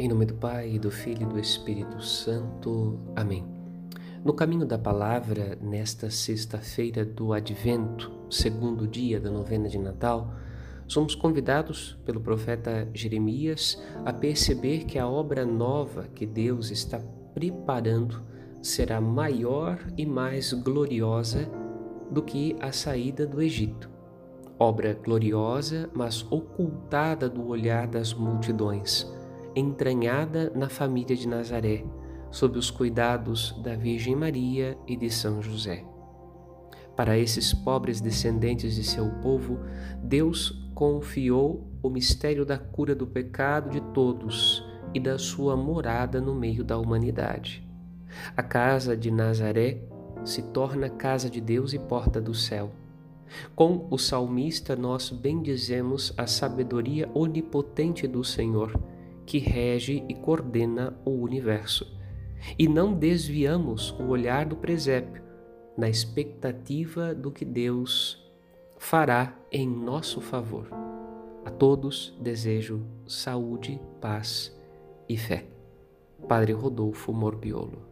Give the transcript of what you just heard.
Em nome do Pai, do Filho e do Espírito Santo. Amém. No caminho da palavra, nesta sexta-feira do Advento, segundo dia da novena de Natal, somos convidados pelo profeta Jeremias a perceber que a obra nova que Deus está preparando será maior e mais gloriosa do que a saída do Egito. Obra gloriosa, mas ocultada do olhar das multidões entranhada na família de Nazaré, sob os cuidados da Virgem Maria e de São José. Para esses pobres descendentes de seu povo, Deus confiou o mistério da cura do pecado de todos e da sua morada no meio da humanidade. A casa de Nazaré se torna casa de Deus e porta do céu. Com o salmista, nós bendizemos a sabedoria onipotente do Senhor que rege e coordena o universo. E não desviamos o olhar do presépio na expectativa do que Deus fará em nosso favor. A todos desejo saúde, paz e fé. Padre Rodolfo Morbiolo